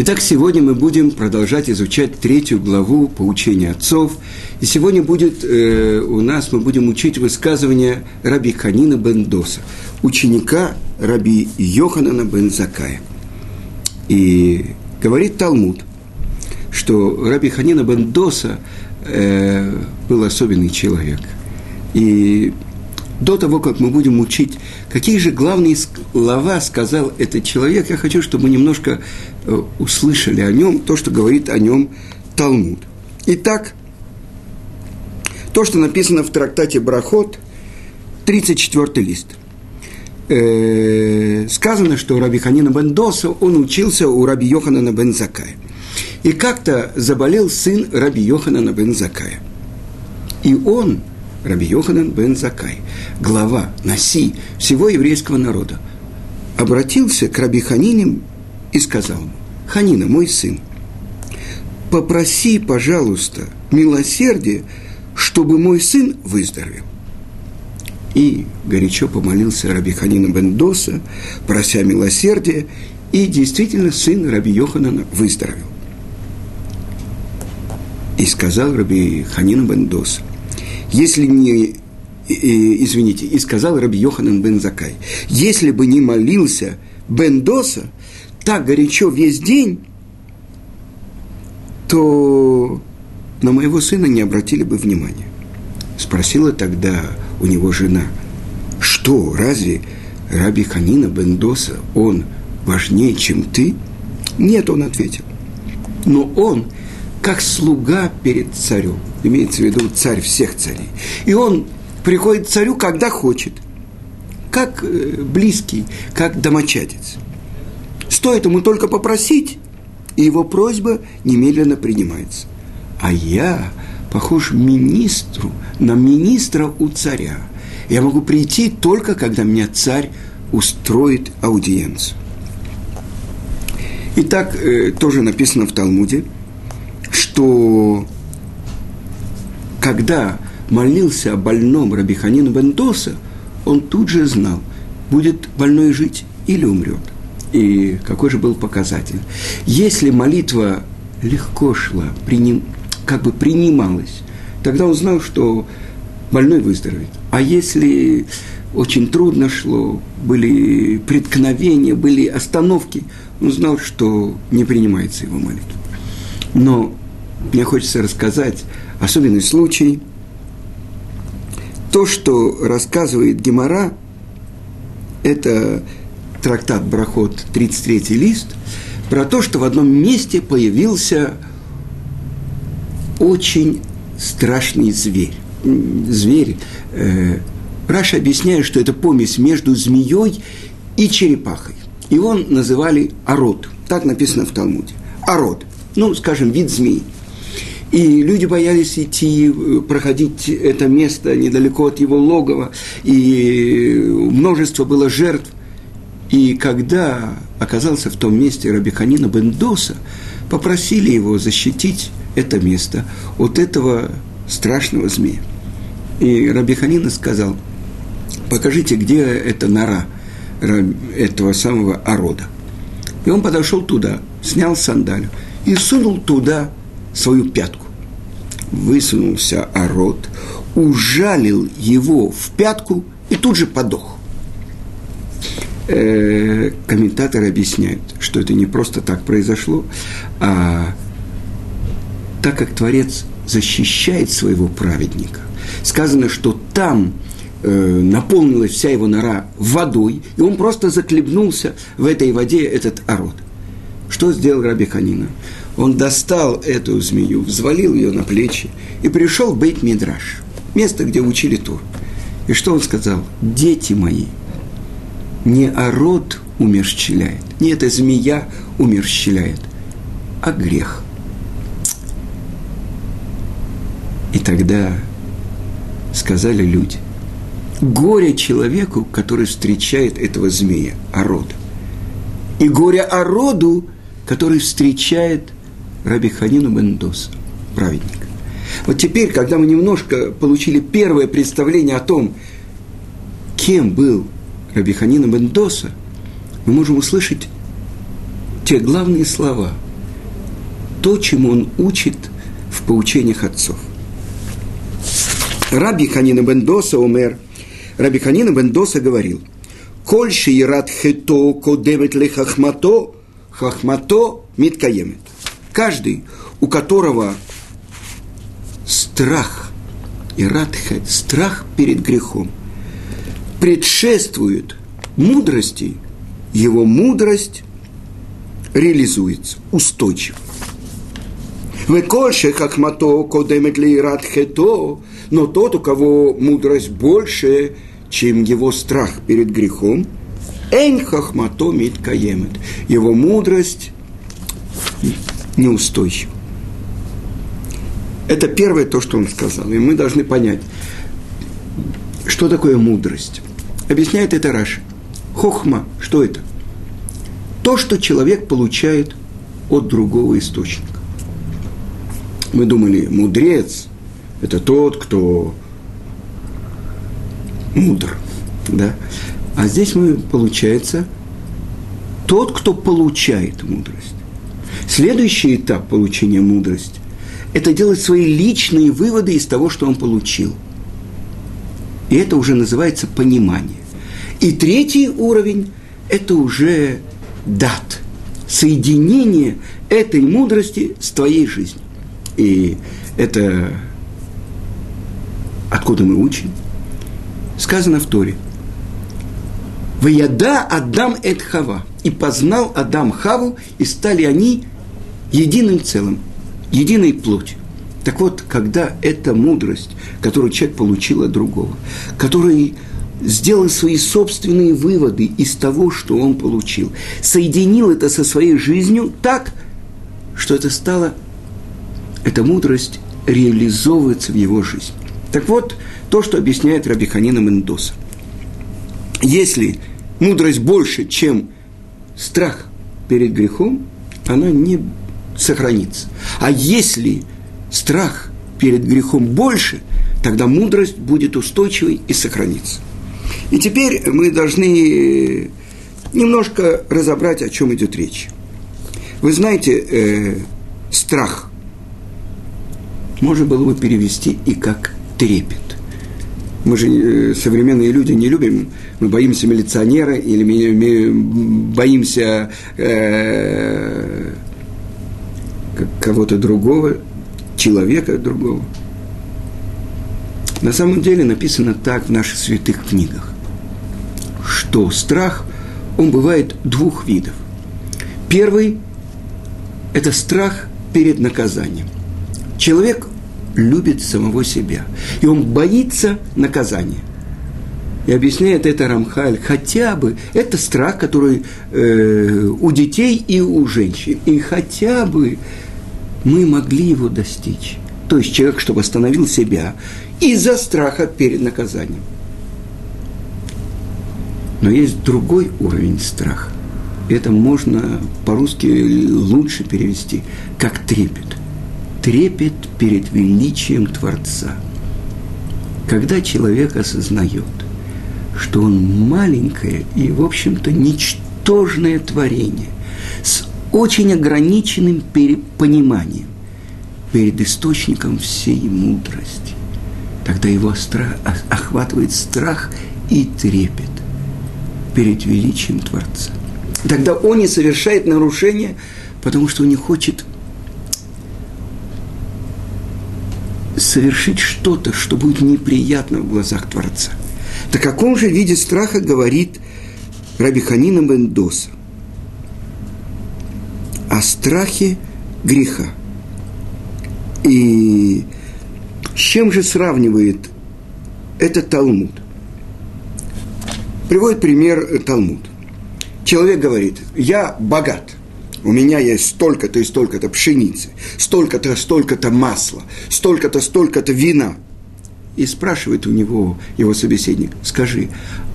Итак, сегодня мы будем продолжать изучать третью главу поучения отцов. И сегодня будет э, у нас, мы будем учить высказывание раби Ханина бен Доса, ученика раби Йоханана бен Закая. И говорит Талмуд, что раби Ханина бен Доса э, был особенный человек. И до того, как мы будем учить, какие же главные слова сказал этот человек, я хочу, чтобы мы немножко э, услышали о нем, то, что говорит о нем Талмуд. Итак, то, что написано в трактате Брахот, 34 лист. Э, сказано, что Раби Ханина бен Доса, он учился у Раби Йоханана бен Закая. И как-то заболел сын Раби Йоханана бен Закая. И он – Раби Йоханан бен Закай, глава, Наси всего еврейского народа, обратился к Раби Ханине и сказал ему, Ханина, мой сын, попроси, пожалуйста, милосердие, чтобы мой сын выздоровел. И горячо помолился Раби Ханина бен Доса, прося милосердия, и действительно сын Раби Йоханана выздоровел. И сказал Раби Ханина бен Доса, если не извините, и сказал Раби Йоханан бен Закай, если бы не молился Бен Доса так горячо весь день, то на моего сына не обратили бы внимания. Спросила тогда у него жена, что, разве Раби Ханина бен Доса, он важнее, чем ты? Нет, он ответил. Но он как слуга перед царем. Имеется в виду царь всех царей. И он приходит к царю, когда хочет. Как э, близкий, как домочадец. Стоит ему только попросить, и его просьба немедленно принимается. А я похож министру, на министра у царя. Я могу прийти только, когда меня царь устроит аудиенцию. Итак, э, тоже написано в Талмуде – что когда молился о больном Рабиханину Бендоса, он тут же знал, будет больной жить или умрет. И какой же был показатель? Если молитва легко шла, приним, как бы принималась, тогда он знал, что больной выздоровеет. А если очень трудно шло, были преткновения, были остановки, он знал, что не принимается его молитва. Но мне хочется рассказать особенный случай. То, что рассказывает Гемора, это трактат Брахот, 33 лист, про то, что в одном месте появился очень страшный зверь. Зверь. Э, Раша объясняет, что это помесь между змеей и черепахой. Его называли Арод. Так написано в Талмуде. Арод. Ну, скажем, вид змеи. И люди боялись идти, э, проходить это место недалеко от его логова, и множество было жертв. И когда оказался в том месте Рабиханина Бендоса, попросили его защитить это место от этого страшного змея. И Рабиханина сказал, покажите, где эта нора этого самого орода. И он подошел туда, снял сандалю и сунул туда свою пятку. Высунулся ород, ужалил его в пятку и тут же подох. Э, комментаторы объясняют, что это не просто так произошло, а так как Творец защищает своего праведника. Сказано, что там э, наполнилась вся его нора водой, и он просто заклебнулся в этой воде, этот ород. Что сделал Раби Ханина? Он достал эту змею, взвалил ее на плечи и пришел в Бейт Мидраш, место, где учили Тур. И что он сказал? Дети мои, не ород умерщвляет, не эта змея умерщвляет, а грех. И тогда сказали люди, горе человеку, который встречает этого змея, орода. И горе ороду, который встречает Раби Ханину Бендоса, праведник. Вот теперь, когда мы немножко получили первое представление о том, кем был Раби Ханина Бендоса, мы можем услышать те главные слова, то, чему он учит в поучениях отцов. Раби Ханина Бендоса умер. Раби Ханина Бендоса говорил, «Коль шиират хето кодемет ле хахмато, хахмато миткаемет». Каждый, у которого страх, иратхе, страх перед грехом, предшествует мудрости, его мудрость реализуется устойчиво. Векольше хахмато кодемет лират хето, но тот, у кого мудрость больше, чем его страх перед грехом, эн хахмато мит каемет. Его мудрость неустойчива. Это первое то, что он сказал. И мы должны понять, что такое мудрость. Объясняет это Раши. Хохма, что это? То, что человек получает от другого источника мы думали, мудрец – это тот, кто мудр, да? А здесь мы, получается, тот, кто получает мудрость. Следующий этап получения мудрости – это делать свои личные выводы из того, что он получил. И это уже называется понимание. И третий уровень – это уже дат, соединение этой мудрости с твоей жизнью. И это откуда мы учим? Сказано в Торе. Ваяда Адам эт Хава. И познал Адам Хаву, и стали они единым целым, единой плотью. Так вот, когда эта мудрость, которую человек получил от другого, который сделал свои собственные выводы из того, что он получил, соединил это со своей жизнью так, что это стало эта мудрость реализовывается в его жизни. Так вот, то, что объясняет Рабиханина Мендоса. Если мудрость больше, чем страх перед грехом, она не сохранится. А если страх перед грехом больше, тогда мудрость будет устойчивой и сохранится. И теперь мы должны немножко разобрать, о чем идет речь. Вы знаете, э, страх можно было бы перевести и как трепет. Мы же э, современные люди не любим, мы боимся милиционера или боимся э, кого-то другого, человека другого. На самом деле написано так в наших святых книгах, что страх, он бывает двух видов. Первый – это страх перед наказанием. Человек любит самого себя, и он боится наказания. И объясняет это Рамхаль, хотя бы это страх, который э, у детей и у женщин. И хотя бы мы могли его достичь. То есть человек, чтобы остановил себя из-за страха перед наказанием. Но есть другой уровень страха. Это можно по-русски лучше перевести, как трепет трепет перед величием Творца. Когда человек осознает, что он маленькое и, в общем-то, ничтожное творение с очень ограниченным пониманием перед источником всей мудрости, тогда его охватывает страх и трепет перед величием Творца. Тогда он не совершает нарушения, потому что он не хочет совершить что-то, что будет неприятно в глазах Творца. Так о каком же виде страха говорит Раби Ханина Бендоса? О страхе греха. И с чем же сравнивает этот Талмуд? Приводит пример Талмуд. Человек говорит, я богат у меня есть столько-то и столько-то пшеницы, столько-то, столько-то масла, столько-то, столько-то вина. И спрашивает у него его собеседник, скажи,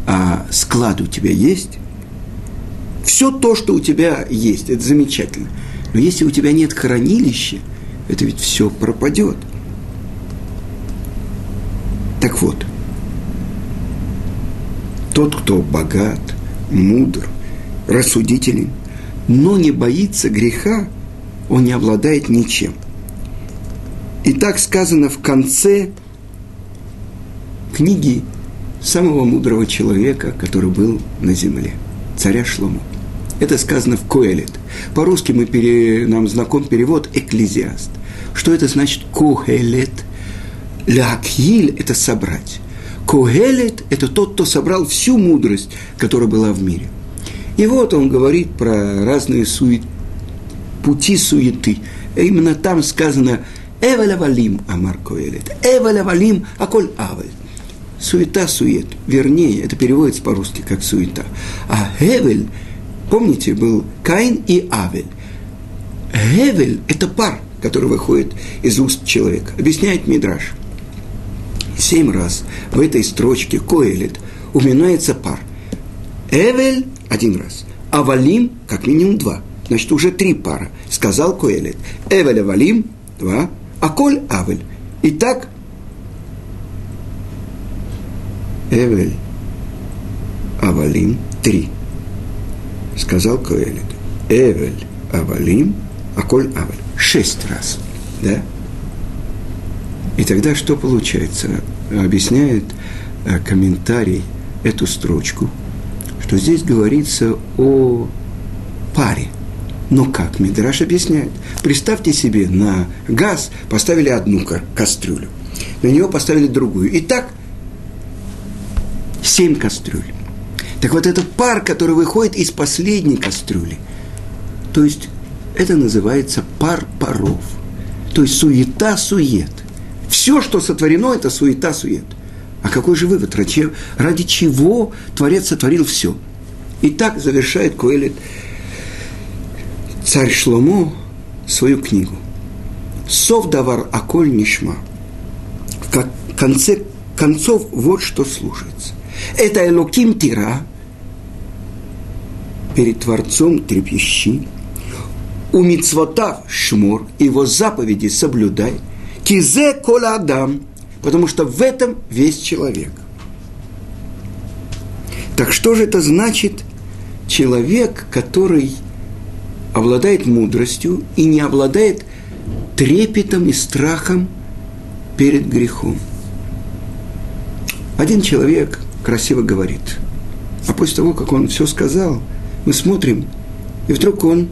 а склад у тебя есть? Все то, что у тебя есть, это замечательно. Но если у тебя нет хранилища, это ведь все пропадет. Так вот, тот, кто богат, мудр, рассудителен – но не боится греха, он не обладает ничем. И так сказано в конце книги самого мудрого человека, который был на земле, царя Шлому. Это сказано в Коэлет. По-русски мы пере... нам знаком перевод «экклезиаст». Что это значит «коэлет»? Лакхиль – это собрать. Когелет – это тот, кто собрал всю мудрость, которая была в мире. И вот он говорит про разные сует, пути суеты. И именно там сказано «Эвеля валим, Амар Коэлет». «Эвеля валим, аколь авель». Суета, сует. Вернее, это переводится по-русски как суета. А Хевель, помните, был Каин и Авель. Хевель – это пар, который выходит из уст человека. Объясняет Мидраш – семь раз в этой строчке Коэлет упоминается пар. Эвель – один раз, а Валим – как минимум два. Значит, уже три пара. Сказал Коэлет. Эвель Валим – два, а Коль – Авель. Итак, Эвель Авалим – три. Сказал Коэлет. Эвель Авалим, а Коль Авель. Шесть раз. Да? И тогда что получается? Объясняет э, комментарий эту строчку, что здесь говорится о паре. Но как? Мидраш объясняет. Представьте себе, на газ поставили одну кастрюлю, на нее поставили другую. И так семь кастрюль. Так вот, это пар, который выходит из последней кастрюли. То есть, это называется пар паров. То есть, суета-сует. Все, что сотворено, это суета-сует. А какой же вывод? Ради чего Творец сотворил все? И так завершает Коэлит царь Шломо свою книгу. Сов давар аколь нишма. В конце концов, вот что слушается. Это Элоким Тира, перед Творцом трепещи, у мицвотав шмур, его заповеди соблюдай – Кизе кола адам, потому что в этом весь человек. Так что же это значит человек, который обладает мудростью и не обладает трепетом и страхом перед грехом? Один человек красиво говорит, а после того, как он все сказал, мы смотрим, и вдруг он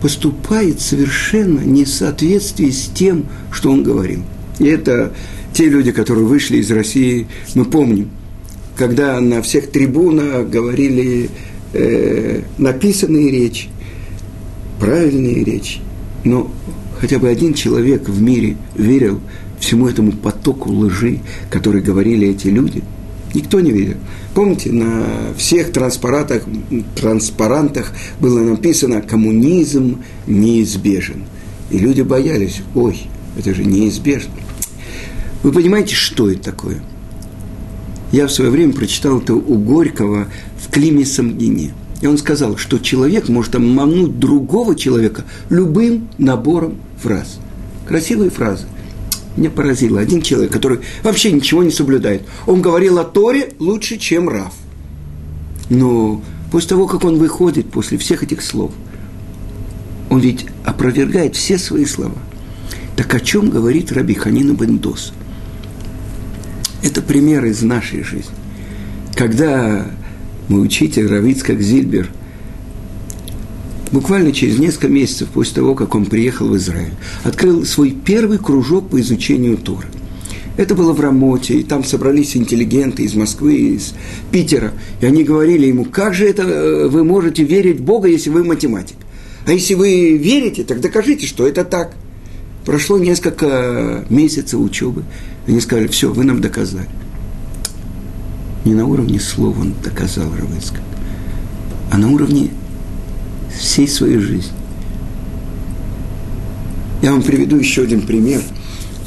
поступает совершенно не в соответствии с тем, что он говорил. И это те люди, которые вышли из России, мы помним, когда на всех трибунах говорили э, написанные речи, правильные речи, но хотя бы один человек в мире верил всему этому потоку лжи, который говорили эти люди – Никто не верил. Помните, на всех транспарантах, транспарантах было написано «коммунизм неизбежен». И люди боялись, ой, это же неизбежно. Вы понимаете, что это такое? Я в свое время прочитал это у Горького в Климе Самгине. И он сказал, что человек может обмануть другого человека любым набором фраз. Красивые фразы – меня поразило. Один человек, который вообще ничего не соблюдает. Он говорил о Торе лучше, чем Раф. Но после того, как он выходит после всех этих слов, он ведь опровергает все свои слова. Так о чем говорит Раби Ханина Бендос? Это пример из нашей жизни. Когда мой учитель Равицкак Зильбер – буквально через несколько месяцев после того, как он приехал в Израиль, открыл свой первый кружок по изучению Торы. Это было в Рамоте, и там собрались интеллигенты из Москвы, из Питера, и они говорили ему, как же это э, вы можете верить в Бога, если вы математик? А если вы верите, так докажите, что это так. Прошло несколько месяцев учебы, они сказали, все, вы нам доказали. Не на уровне слова он доказал Равыцкак, а на уровне всей своей жизни. Я вам приведу еще один пример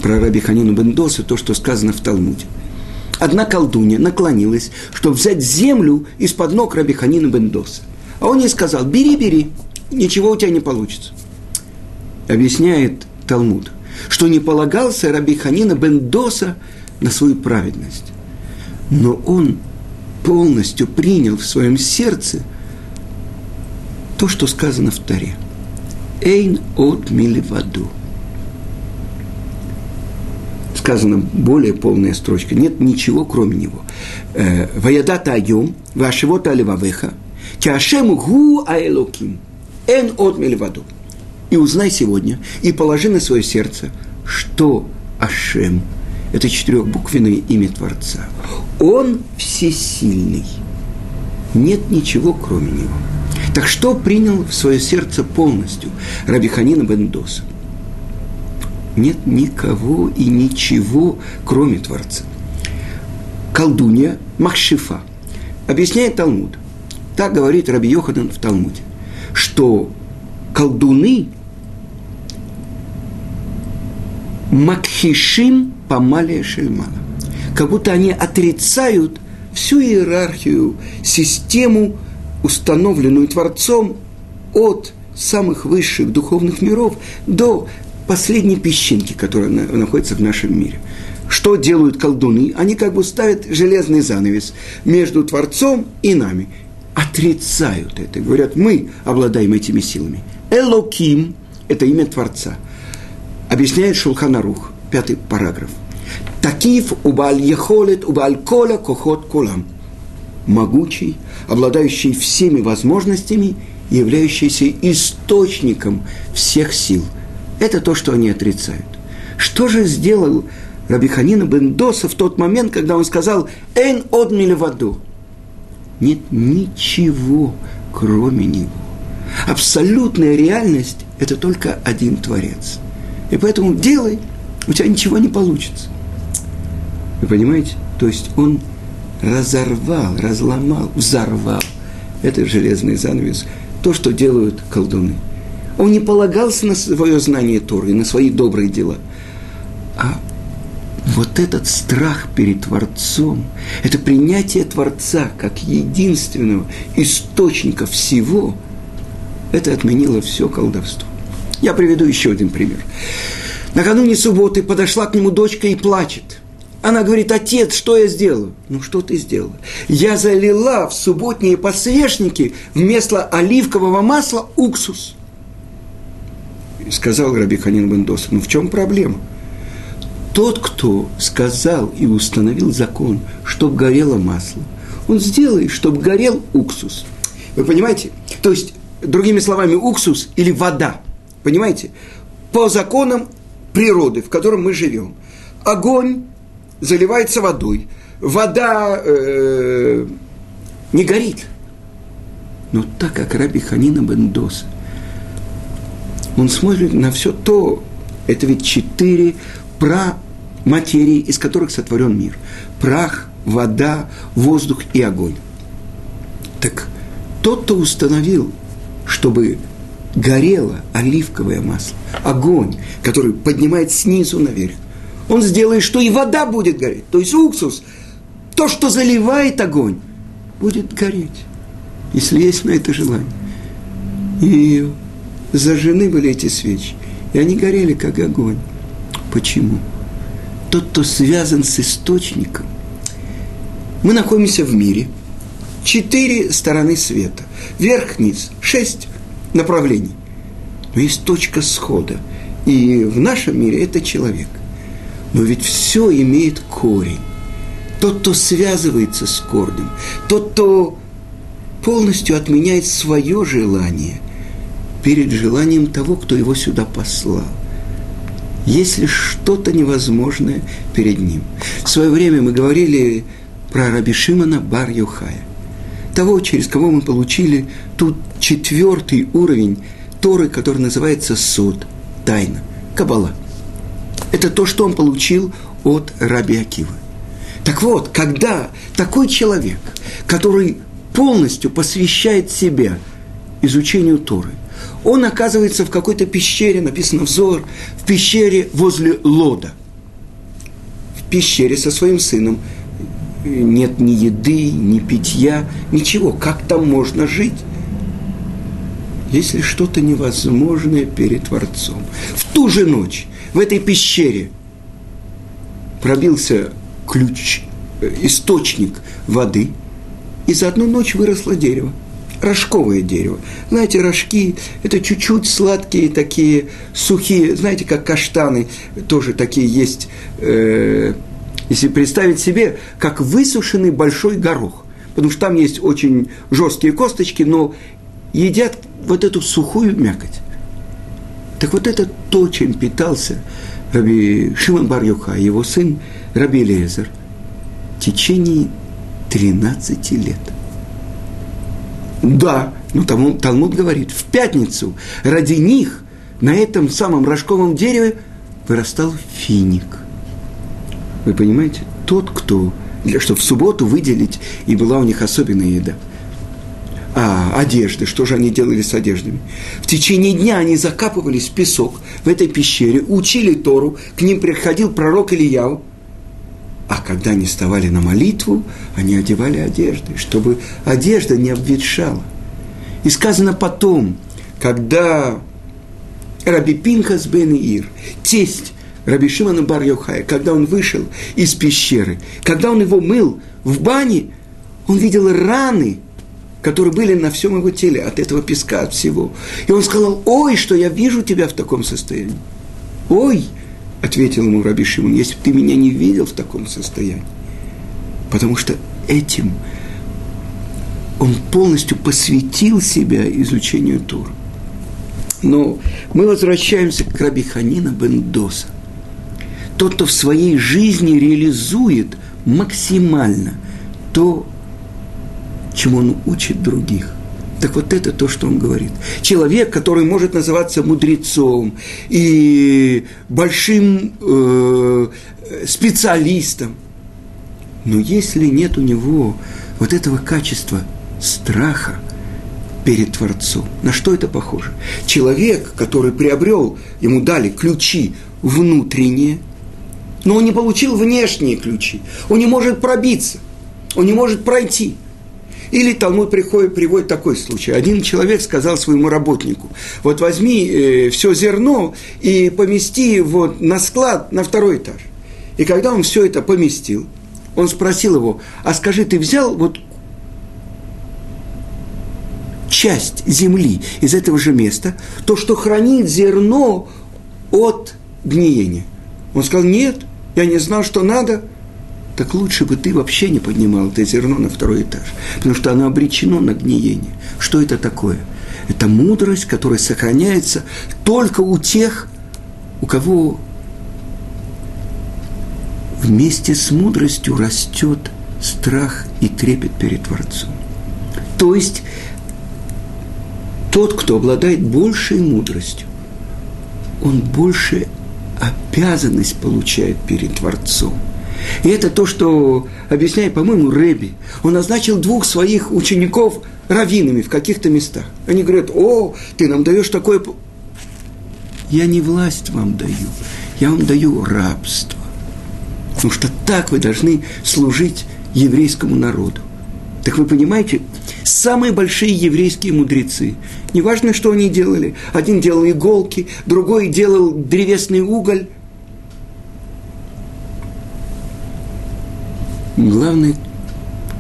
про Раби Ханину Бендоса, то, что сказано в Талмуде. Одна колдунья наклонилась, чтобы взять землю из-под ног Раби Ханина Бендоса. А он ей сказал, бери, бери, ничего у тебя не получится. Объясняет Талмуд, что не полагался Раби Ханина Бендоса на свою праведность. Но он полностью принял в своем сердце – то, что сказано в Таре. Эйн от миливаду. Сказано более полная строчка. Нет ничего, кроме него. Э, Ваядата айом, вашевота аливавеха, тяшем гу аэлоким. Эн от миливаду. И узнай сегодня, и положи на свое сердце, что Ашем – это четырехбуквенное имя Творца. Он всесильный. Нет ничего, кроме него. Так что принял в свое сердце полностью Рабиханина Бендоса? Нет никого и ничего, кроме Творца. Колдунья Махшифа объясняет Талмуд. Так говорит Раби Йохадан в Талмуде, что колдуны Макхишим Памалия Шельмана. Как будто они отрицают всю иерархию, систему, установленную Творцом от самых высших духовных миров до последней песчинки, которая находится в нашем мире. Что делают колдуны? Они как бы ставят железный занавес между Творцом и нами. Отрицают это. Говорят, мы обладаем этими силами. Элоким – это имя Творца. Объясняет Шулханарух, пятый параграф. Такив убаль ехолет убаль коля кохот кулам. Могучий, обладающий всеми возможностями, являющийся источником всех сил. Это то, что они отрицают. Что же сделал Рабиханина Бендоса в тот момент, когда он сказал «Эн одмили воду»? Нет ничего, кроме него. Абсолютная реальность – это только один Творец. И поэтому делай, у тебя ничего не получится. Вы понимаете? То есть он разорвал, разломал, взорвал этот железный занавес, то, что делают колдуны. Он не полагался на свое знание Торы, на свои добрые дела. А вот этот страх перед Творцом, это принятие Творца как единственного источника всего, это отменило все колдовство. Я приведу еще один пример. Накануне субботы подошла к нему дочка и плачет – она говорит, отец, что я сделала? Ну, что ты сделала? Я залила в субботние подсвечники вместо оливкового масла уксус. И сказал Раби Ханин Бендос, ну в чем проблема? Тот, кто сказал и установил закон, чтобы горело масло, он сделает, чтобы горел уксус. Вы понимаете? То есть, другими словами, уксус или вода. Понимаете? По законам природы, в котором мы живем. Огонь заливается водой, вода э, не горит. Но так как Раби Ханина Бендоса, он смотрит на все то, это ведь четыре пра материи, из которых сотворен мир. Прах, вода, воздух и огонь. Так тот, кто установил, чтобы горело оливковое масло, огонь, который поднимает снизу наверх, он сделает, что и вода будет гореть. То есть уксус, то, что заливает огонь, будет гореть, если есть на это желание. И зажжены были эти свечи, и они горели, как огонь. Почему? Тот, кто связан с источником. Мы находимся в мире. Четыре стороны света. Верх-низ. Шесть направлений. Но есть точка схода. И в нашем мире это человек – но ведь все имеет корень. Тот, кто связывается с корнем, тот, кто полностью отменяет свое желание перед желанием того, кто его сюда послал. Если что-то невозможное перед ним. В свое время мы говорили про Раби Шимона бар Юхая, того, через кого мы получили тут четвертый уровень Торы, который называется суд, тайна, кабала – это то, что он получил от Раби Акивы. Так вот, когда такой человек, который полностью посвящает себя изучению Торы, он оказывается в какой-то пещере, написано взор, в пещере возле Лода. В пещере со своим сыном нет ни еды, ни питья, ничего. Как там можно жить? Если что-то невозможное перед Творцом. В ту же ночь в этой пещере пробился ключ, э, источник воды, и за одну ночь выросло дерево. рожковое дерево. Знаете, рожки – это чуть-чуть сладкие такие, сухие, знаете, как каштаны, тоже такие есть, э, если представить себе, как высушенный большой горох. Потому что там есть очень жесткие косточки, но едят вот эту сухую мякоть. Так вот это то, чем питался Раби Шимон бар его сын Раби Лезер, в течение 13 лет. Да, но Талмуд, Талмуд говорит, в пятницу ради них на этом самом рожковом дереве вырастал финик. Вы понимаете? Тот, кто, для, чтобы в субботу выделить, и была у них особенная еда. А, одежды, что же они делали с одеждами? В течение дня они закапывались в песок в этой пещере, учили Тору, к ним приходил пророк Ильяу – а когда они вставали на молитву, они одевали одежды, чтобы одежда не обветшала. И сказано потом, когда Раби Пинхас бен Ир, тесть Раби Шимана бар Йохая, когда он вышел из пещеры, когда он его мыл в бане, он видел раны, которые были на всем его теле от этого песка, от всего. И он сказал, ой, что я вижу тебя в таком состоянии. Ой, ответил ему Раби Шимон, если бы ты меня не видел в таком состоянии. Потому что этим он полностью посвятил себя изучению Тура. Но мы возвращаемся к Раби Ханина Бендоса. Тот, кто в своей жизни реализует максимально то, чему он учит других – так вот это то, что он говорит. Человек, который может называться мудрецом и большим э, специалистом, но если нет у него вот этого качества страха перед Творцом, на что это похоже? Человек, который приобрел, ему дали ключи внутренние, но он не получил внешние ключи, он не может пробиться, он не может пройти – или Талмуд приходит, приводит такой случай. Один человек сказал своему работнику, вот возьми э, все зерно и помести его на склад на второй этаж. И когда он все это поместил, он спросил его, а скажи, ты взял вот часть земли из этого же места, то, что хранит зерно от гниения? Он сказал, нет, я не знал, что надо – так лучше бы ты вообще не поднимал это зерно на второй этаж, потому что оно обречено на гниение. Что это такое? Это мудрость, которая сохраняется только у тех, у кого вместе с мудростью растет страх и трепет перед Творцом. То есть тот, кто обладает большей мудростью, он больше обязанность получает перед Творцом – и это то, что объясняет, по-моему, Рэби. Он назначил двух своих учеников раввинами в каких-то местах. Они говорят, о, ты нам даешь такое... Я не власть вам даю, я вам даю рабство. Потому что так вы должны служить еврейскому народу. Так вы понимаете, самые большие еврейские мудрецы, неважно, что они делали, один делал иголки, другой делал древесный уголь, главное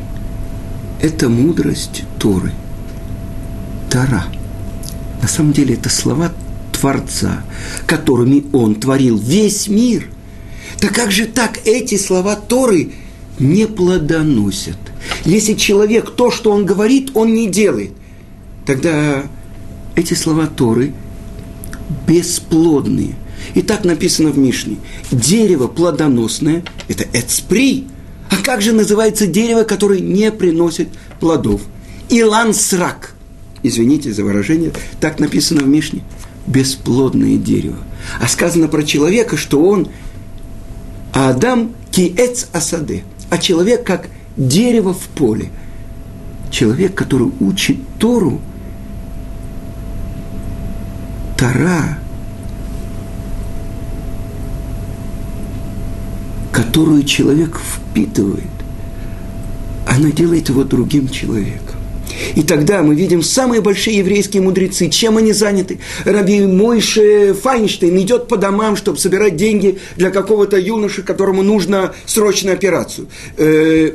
– это мудрость Торы, Тара. На самом деле это слова Творца, которыми Он творил весь мир. Так как же так эти слова Торы не плодоносят? Если человек то, что он говорит, он не делает, тогда эти слова Торы бесплодные. И так написано в Мишне. Дерево плодоносное – это эцпри, а как же называется дерево, которое не приносит плодов? Илан срак. Извините за выражение, так написано в Мишне. Бесплодное дерево. А сказано про человека, что он Адам киэц асаде. А человек как дерево в поле. Человек, который учит Тору, Тара которую человек впитывает, она делает его другим человеком. И тогда мы видим самые большие еврейские мудрецы, чем они заняты. Раби Мойше Файнштейн идет по домам, чтобы собирать деньги для какого-то юноши, которому нужно срочную операцию. Э,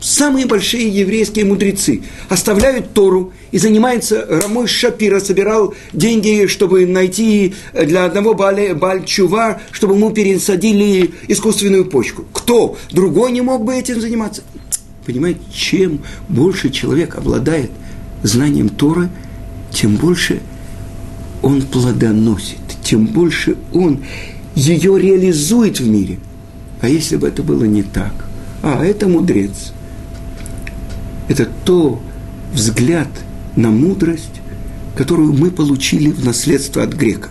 самые большие еврейские мудрецы оставляют Тору и занимаются, Рамой Шапира собирал деньги, чтобы найти для одного Бальчува, чтобы ему пересадили искусственную почку. Кто? Другой не мог бы этим заниматься. Понимаете, чем больше человек обладает знанием Торы, тем больше он плодоносит, тем больше он ее реализует в мире. А если бы это было не так? А, это мудрец – это то взгляд на мудрость, которую мы получили в наследство от греков.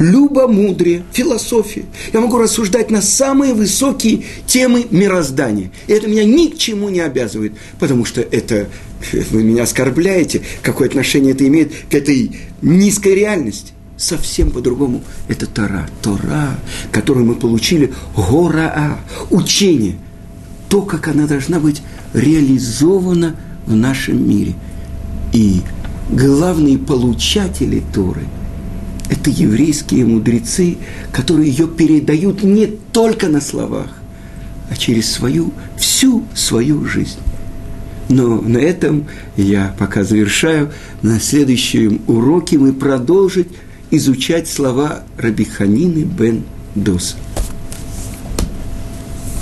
Любомудрие, философия. Я могу рассуждать на самые высокие темы мироздания. И это меня ни к чему не обязывает, потому что это вы меня оскорбляете, какое отношение это имеет к этой низкой реальности. Совсем по-другому. Это Тора. Тора, которую мы получили, гора, учение. То, как она должна быть реализована в нашем мире. И главные получатели Торы – это еврейские мудрецы, которые ее передают не только на словах, а через свою, всю свою жизнь. Но на этом я пока завершаю. На следующем уроке мы продолжим изучать слова Рабиханины бен Доса.